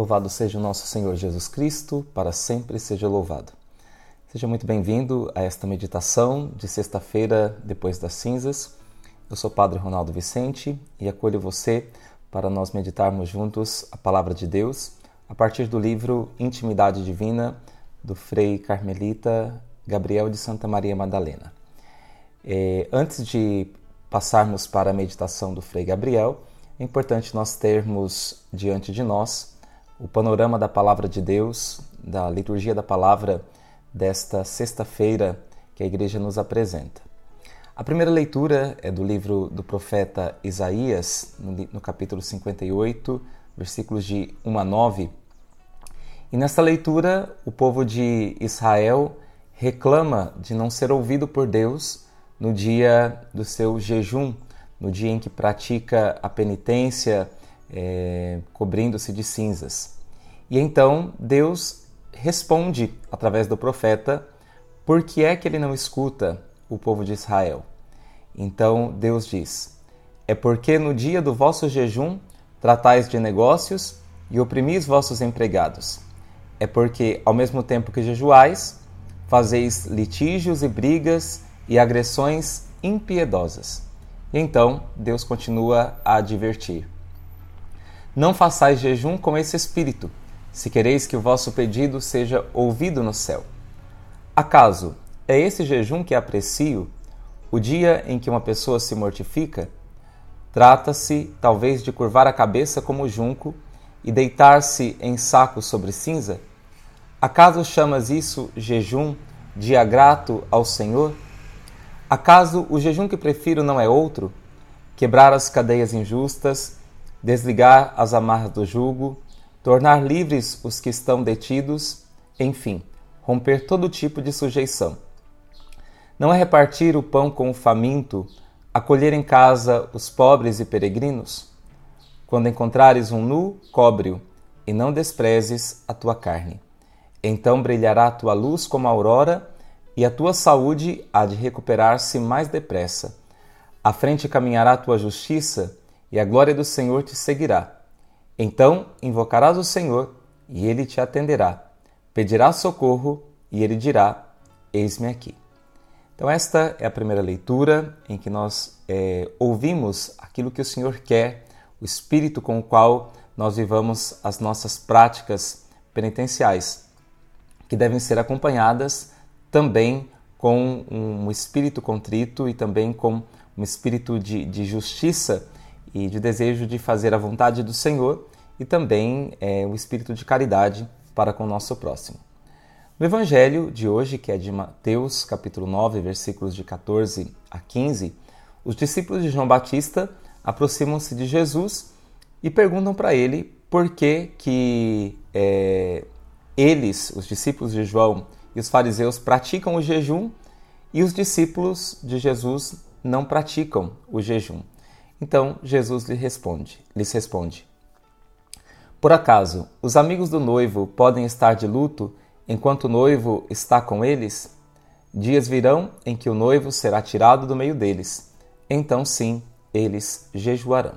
Louvado seja o nosso Senhor Jesus Cristo, para sempre seja louvado. Seja muito bem-vindo a esta meditação de sexta-feira depois das cinzas. Eu sou o Padre Ronaldo Vicente e acolho você para nós meditarmos juntos a palavra de Deus a partir do livro Intimidade Divina do Frei Carmelita Gabriel de Santa Maria Madalena. É, antes de passarmos para a meditação do Frei Gabriel, é importante nós termos diante de nós o panorama da palavra de Deus, da liturgia da palavra desta sexta-feira que a igreja nos apresenta. A primeira leitura é do livro do profeta Isaías, no, capítulo 58, versículos de 1 a 9. E nesta leitura, o povo de Israel reclama de não ser ouvido por Deus no dia do seu jejum no dia em que pratica a penitência, é, cobrindo-se de cinzas. E então Deus responde através do profeta por que é que ele não escuta o povo de Israel. Então Deus diz: É porque no dia do vosso jejum tratais de negócios e oprimis vossos empregados. É porque, ao mesmo tempo que jejuais, fazeis litígios e brigas e agressões impiedosas. E então Deus continua a advertir: Não façais jejum com esse espírito, se quereis que o vosso pedido seja ouvido no céu. Acaso é esse jejum que aprecio, o dia em que uma pessoa se mortifica? Trata-se, talvez, de curvar a cabeça como junco e deitar-se em saco sobre cinza? Acaso chamas isso jejum, dia grato ao Senhor? Acaso o jejum que prefiro não é outro? Quebrar as cadeias injustas, desligar as amarras do jugo, tornar livres os que estão detidos, enfim, romper todo tipo de sujeição. Não é repartir o pão com o faminto, acolher em casa os pobres e peregrinos? Quando encontrares um nu, cobre-o, e não desprezes a tua carne. Então brilhará a tua luz como a aurora e a tua saúde há de recuperar-se mais depressa. À frente caminhará a tua justiça, e a glória do Senhor te seguirá. Então invocarás o Senhor, e ele te atenderá. Pedirás socorro, e ele dirá: Eis-me aqui. Então, esta é a primeira leitura em que nós é, ouvimos aquilo que o Senhor quer, o espírito com o qual nós vivamos as nossas práticas penitenciais, que devem ser acompanhadas também com um espírito contrito e também com um espírito de, de justiça e de desejo de fazer a vontade do Senhor e também é, o espírito de caridade para com o nosso próximo. No Evangelho de hoje, que é de Mateus, capítulo 9, versículos de 14 a 15, os discípulos de João Batista aproximam-se de Jesus e perguntam para ele por que, que é, eles, os discípulos de João, e os fariseus praticam o jejum e os discípulos de Jesus não praticam o jejum. Então Jesus lhe responde, lhes responde: Por acaso os amigos do noivo podem estar de luto enquanto o noivo está com eles? Dias virão em que o noivo será tirado do meio deles. Então sim, eles jejuarão.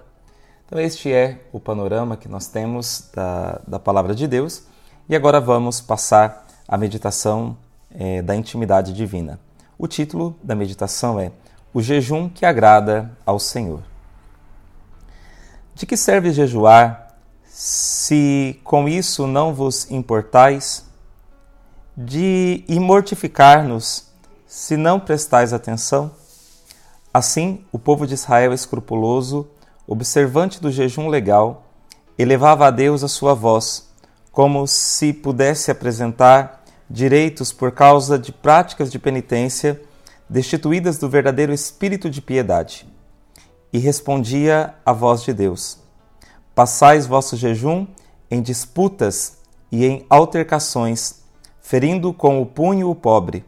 Então este é o panorama que nós temos da, da palavra de Deus. E agora vamos passar a meditação é, da intimidade divina. O título da meditação é O jejum que agrada ao Senhor. De que serve jejuar, se com isso não vos importais? De mortificar-nos, se não prestais atenção? Assim, o povo de Israel escrupuloso, observante do jejum legal, elevava a Deus a sua voz, como se pudesse apresentar direitos por causa de práticas de penitência destituídas do verdadeiro espírito de piedade. E respondia a voz de Deus: Passais vosso jejum em disputas e em altercações, ferindo com o punho o pobre.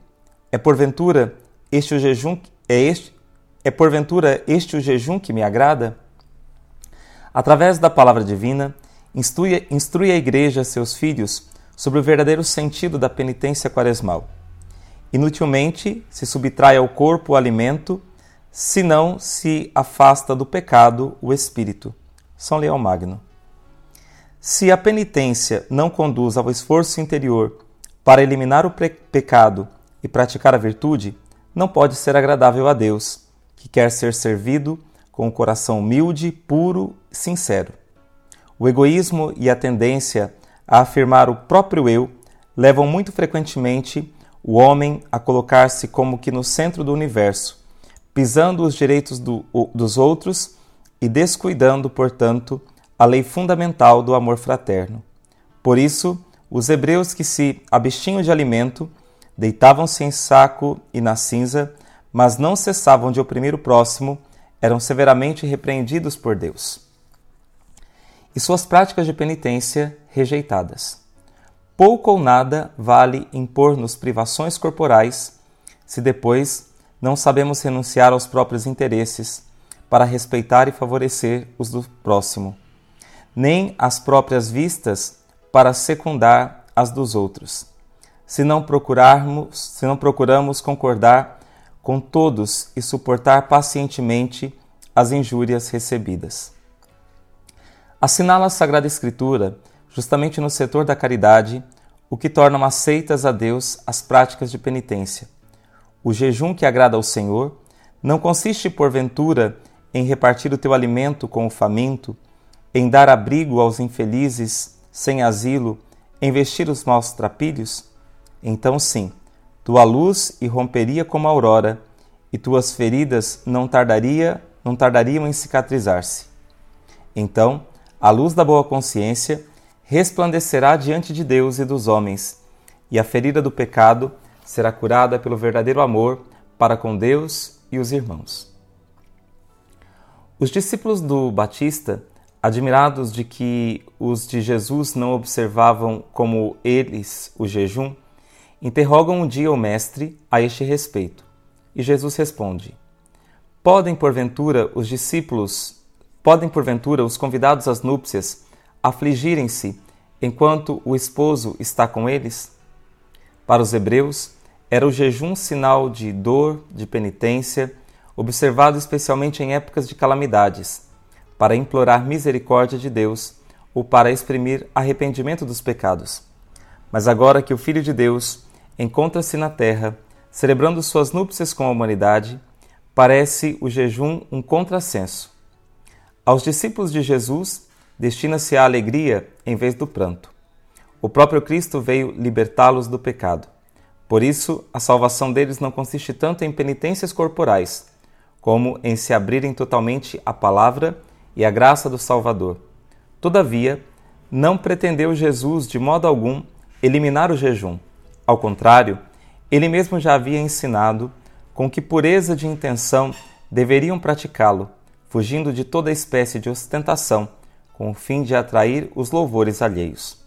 É porventura este o jejum é este é porventura este o jejum que me agrada? Através da palavra divina, Instrui, instrui a igreja seus filhos sobre o verdadeiro sentido da penitência quaresmal. Inutilmente se subtrai ao corpo o alimento, se não se afasta do pecado o espírito. São Leão Magno. Se a penitência não conduz ao esforço interior para eliminar o pecado e praticar a virtude, não pode ser agradável a Deus, que quer ser servido com o um coração humilde, puro e sincero. O egoísmo e a tendência a afirmar o próprio eu levam muito frequentemente o homem a colocar-se como que no centro do universo, pisando os direitos do, dos outros e descuidando, portanto, a lei fundamental do amor fraterno. Por isso, os hebreus que se abstinham de alimento deitavam-se em saco e na cinza, mas não cessavam de oprimir o próximo, eram severamente repreendidos por Deus. E suas práticas de penitência rejeitadas. Pouco ou nada vale impor-nos privações corporais se depois não sabemos renunciar aos próprios interesses para respeitar e favorecer os do próximo, nem as próprias vistas para secundar as dos outros. Se não procurarmos, se não procuramos concordar com todos e suportar pacientemente as injúrias recebidas. Assinala a Sagrada Escritura, justamente no setor da caridade, o que tornam aceitas a Deus as práticas de penitência. O jejum que agrada ao Senhor não consiste, porventura, em repartir o teu alimento com o faminto, em dar abrigo aos infelizes sem asilo, em vestir os maus trapilhos? Então, sim, tua luz irromperia como a aurora, e tuas feridas não tardaria, não tardariam em cicatrizar-se. Então, a luz da boa consciência resplandecerá diante de Deus e dos homens, e a ferida do pecado será curada pelo verdadeiro amor para com Deus e os irmãos. Os discípulos do Batista, admirados de que os de Jesus não observavam como eles o jejum, interrogam um dia o Mestre a este respeito. E Jesus responde: Podem porventura os discípulos, podem porventura os convidados às núpcias afligirem-se enquanto o esposo está com eles? Para os hebreus, era o jejum sinal de dor, de penitência, observado especialmente em épocas de calamidades, para implorar misericórdia de Deus ou para exprimir arrependimento dos pecados. Mas agora que o Filho de Deus encontra-se na terra, celebrando suas núpcias com a humanidade, parece o jejum um contrassenso. Aos discípulos de Jesus destina-se a alegria em vez do pranto. O próprio Cristo veio libertá-los do pecado. Por isso, a salvação deles não consiste tanto em penitências corporais, como em se abrirem totalmente à palavra e à graça do Salvador. Todavia, não pretendeu Jesus de modo algum eliminar o jejum. Ao contrário, ele mesmo já havia ensinado com que pureza de intenção deveriam praticá-lo, fugindo de toda espécie de ostentação, com o fim de atrair os louvores alheios.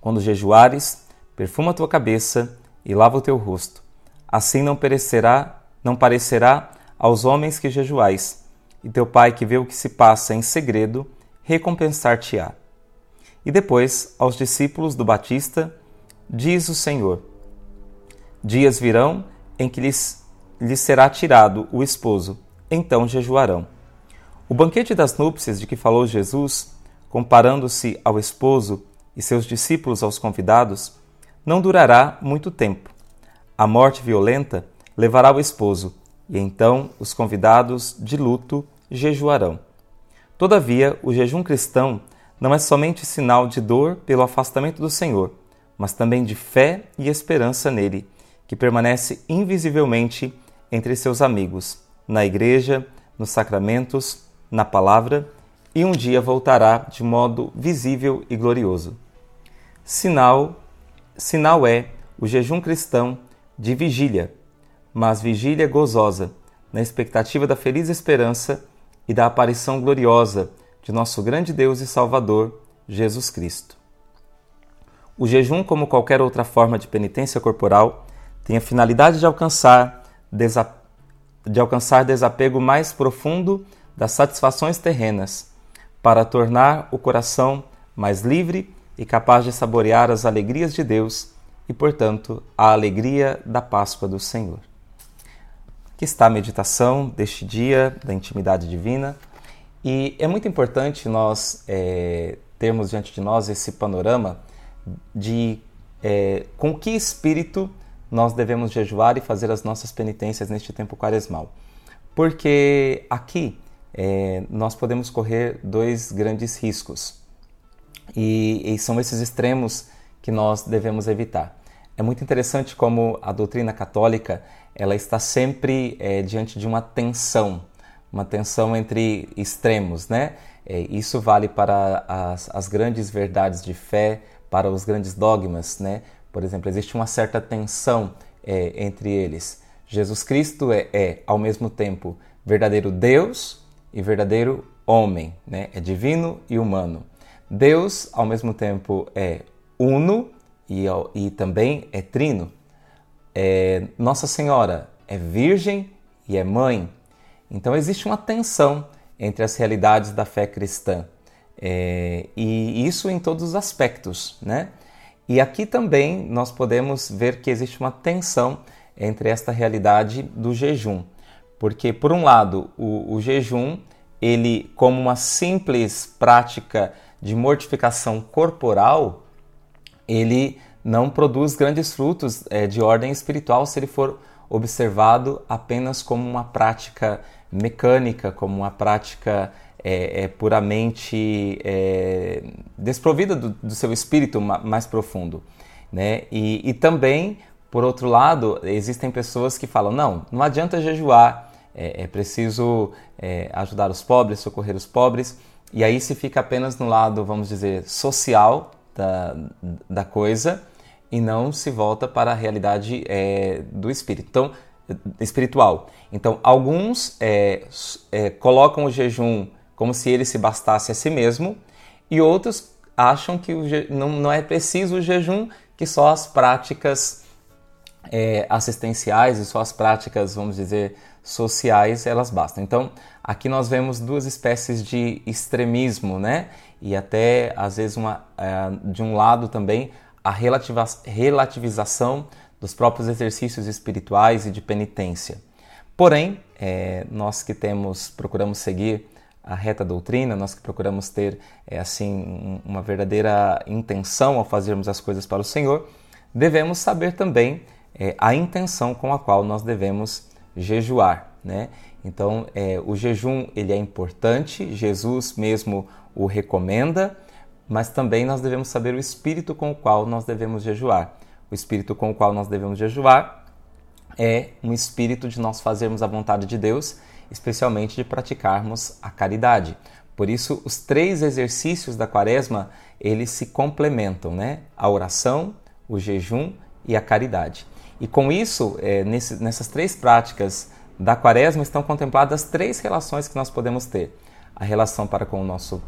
Quando jejuares, perfuma a tua cabeça e lava o teu rosto. Assim não perecerá, não parecerá aos homens que jejuais, e teu Pai que vê o que se passa em segredo, recompensar-te-á. E depois, aos discípulos do Batista, diz o Senhor: Dias virão em que lhes, lhes será tirado o esposo, então jejuarão. O banquete das núpcias de que falou Jesus, comparando-se ao esposo e seus discípulos aos convidados, não durará muito tempo. A morte violenta levará o esposo, e então os convidados de luto jejuarão. Todavia, o jejum cristão não é somente sinal de dor pelo afastamento do Senhor, mas também de fé e esperança nele, que permanece invisivelmente entre seus amigos, na igreja, nos sacramentos, na palavra, e um dia voltará de modo visível e glorioso. Sinal, sinal é o jejum cristão de vigília, mas vigília gozosa, na expectativa da feliz esperança e da aparição gloriosa de nosso grande Deus e Salvador, Jesus Cristo. O jejum, como qualquer outra forma de penitência corporal, tem a finalidade de alcançar, de alcançar desapego mais profundo das satisfações terrenas, para tornar o coração mais livre e capaz de saborear as alegrias de Deus e, portanto, a alegria da Páscoa do Senhor. Aqui está a meditação deste dia da intimidade divina. E é muito importante nós é, termos diante de nós esse panorama de é, com que espírito nós devemos jejuar e fazer as nossas penitências neste tempo quaresmal. Porque aqui é, nós podemos correr dois grandes riscos e, e são esses extremos que nós devemos evitar. É muito interessante como a doutrina católica ela está sempre é, diante de uma tensão, uma tensão entre extremos, né? É, isso vale para as, as grandes verdades de fé, para os grandes dogmas, né? Por exemplo, existe uma certa tensão é, entre eles. Jesus Cristo é, é, ao mesmo tempo, verdadeiro Deus e verdadeiro homem, né? É divino e humano. Deus, ao mesmo tempo, é uno e, e também é trino. É, Nossa Senhora é virgem e é mãe. Então existe uma tensão entre as realidades da fé cristã. É, e isso em todos os aspectos, né? E aqui também nós podemos ver que existe uma tensão entre esta realidade do jejum, porque por um lado o, o jejum ele como uma simples prática de mortificação corporal, ele não produz grandes frutos é, de ordem espiritual se ele for observado apenas como uma prática mecânica, como uma prática é, é puramente é, desprovida do, do, seu espírito mais profundo. Né? E, e, também, por outro lado, existem pessoas que falam: não, não adianta jejuar, é, é preciso ajudar os pobres, socorrer os pobres, e aí se fica apenas no lado, vamos dizer, social da, da coisa e não se volta para a realidade é, do espírito. Então, espiritual. Então, alguns é, é, colocam o jejum como se ele se bastasse a si mesmo, e outros acham que não, não é preciso o jejum, que só as práticas é, assistenciais e só as práticas, vamos dizer, sociais, elas bastam. Então, aqui nós vemos duas espécies de extremismo, né? E até, às vezes, uma, é, de um lado também, a relativização dos próprios exercícios espirituais e de penitência. Porém, é, nós que temos, procuramos seguir a reta doutrina, nós que procuramos ter é, assim uma verdadeira intenção ao fazermos as coisas para o Senhor, devemos saber também é, a intenção com a qual nós devemos jejuar, né? Então, é, o jejum ele é importante, Jesus mesmo o recomenda, mas também nós devemos saber o espírito com o qual nós devemos jejuar. O espírito com o qual nós devemos jejuar é um espírito de nós fazermos a vontade de Deus especialmente de praticarmos a caridade. Por isso, os três exercícios da quaresma, eles se complementam, né? A oração, o jejum e a caridade. E com isso, é, nesse, nessas três práticas da quaresma estão contempladas três relações que nós podemos ter. A relação para com o nosso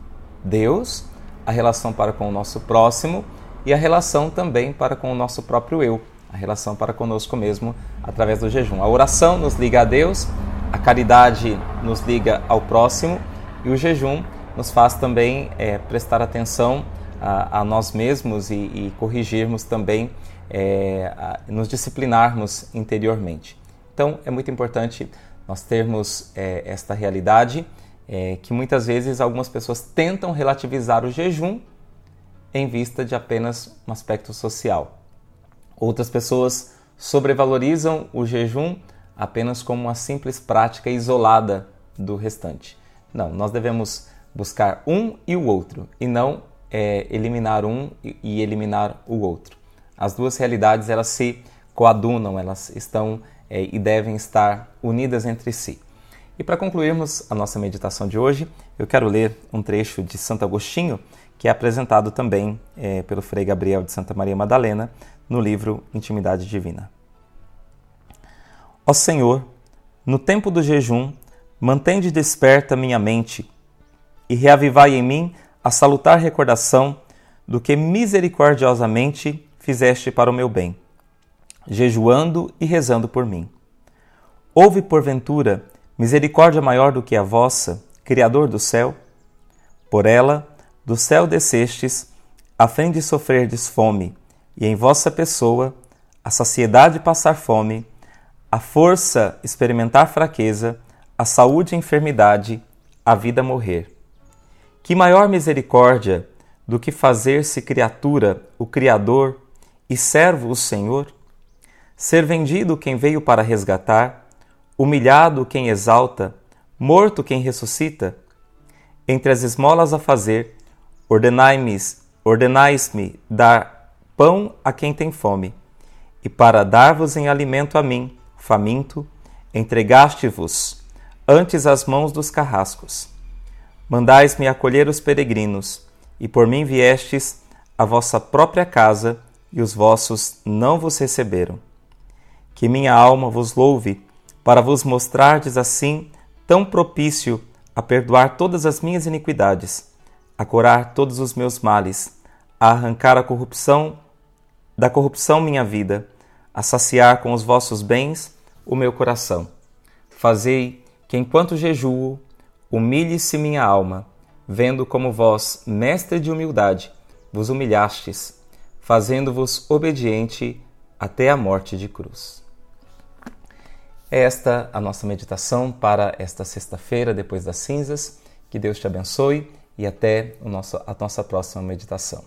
Deus, a relação para com o nosso próximo e a relação também para com o nosso próprio eu, a relação para conosco mesmo através do jejum. A oração nos liga a Deus, a caridade nos liga ao próximo e o jejum nos faz também é, prestar atenção a, a nós mesmos e, e corrigirmos também, é, nos disciplinarmos interiormente. Então é muito importante nós termos é, esta realidade é, que muitas vezes algumas pessoas tentam relativizar o jejum em vista de apenas um aspecto social. Outras pessoas sobrevalorizam o jejum apenas como uma simples prática isolada do restante. Não, nós devemos buscar um e o outro, e não é, eliminar um e eliminar o outro. As duas realidades elas se coadunam, elas estão é, e devem estar unidas entre si. E para concluirmos a nossa meditação de hoje, eu quero ler um trecho de Santo Agostinho, que é apresentado também é, pelo Frei Gabriel de Santa Maria Madalena no livro Intimidade Divina. Ó Senhor, no tempo do jejum, mantende desperta minha mente e reavivai em mim a salutar recordação do que misericordiosamente fizeste para o meu bem, jejuando e rezando por mim. Houve, porventura, misericórdia maior do que a vossa, Criador do céu? Por ela, do céu descestes, a fim de sofrerdes fome, e em vossa pessoa, a saciedade passar fome, a força experimentar fraqueza, a saúde enfermidade, a vida morrer. Que maior misericórdia do que fazer-se criatura o Criador e servo o Senhor? Ser vendido quem veio para resgatar, humilhado quem exalta, morto quem ressuscita? Entre as esmolas a fazer, ordenai-me, ordenais-me dar pão a quem tem fome, e para dar-vos em alimento a mim, faminto, entregaste-vos antes as mãos dos carrascos. Mandais-me acolher os peregrinos, e por mim viestes à vossa própria casa, e os vossos não vos receberam. Que minha alma vos louve, para vos mostrardes assim tão propício a perdoar todas as minhas iniquidades, a curar todos os meus males, a arrancar a corrupção da corrupção minha vida, a saciar com os vossos bens o meu coração. Fazei que enquanto jejuo, humilhe-se minha alma, vendo como vós, mestre de humildade, vos humilhastes, fazendo-vos obediente até a morte de cruz. É esta a nossa meditação para esta sexta-feira, depois das cinzas. Que Deus te abençoe e até a nossa próxima meditação.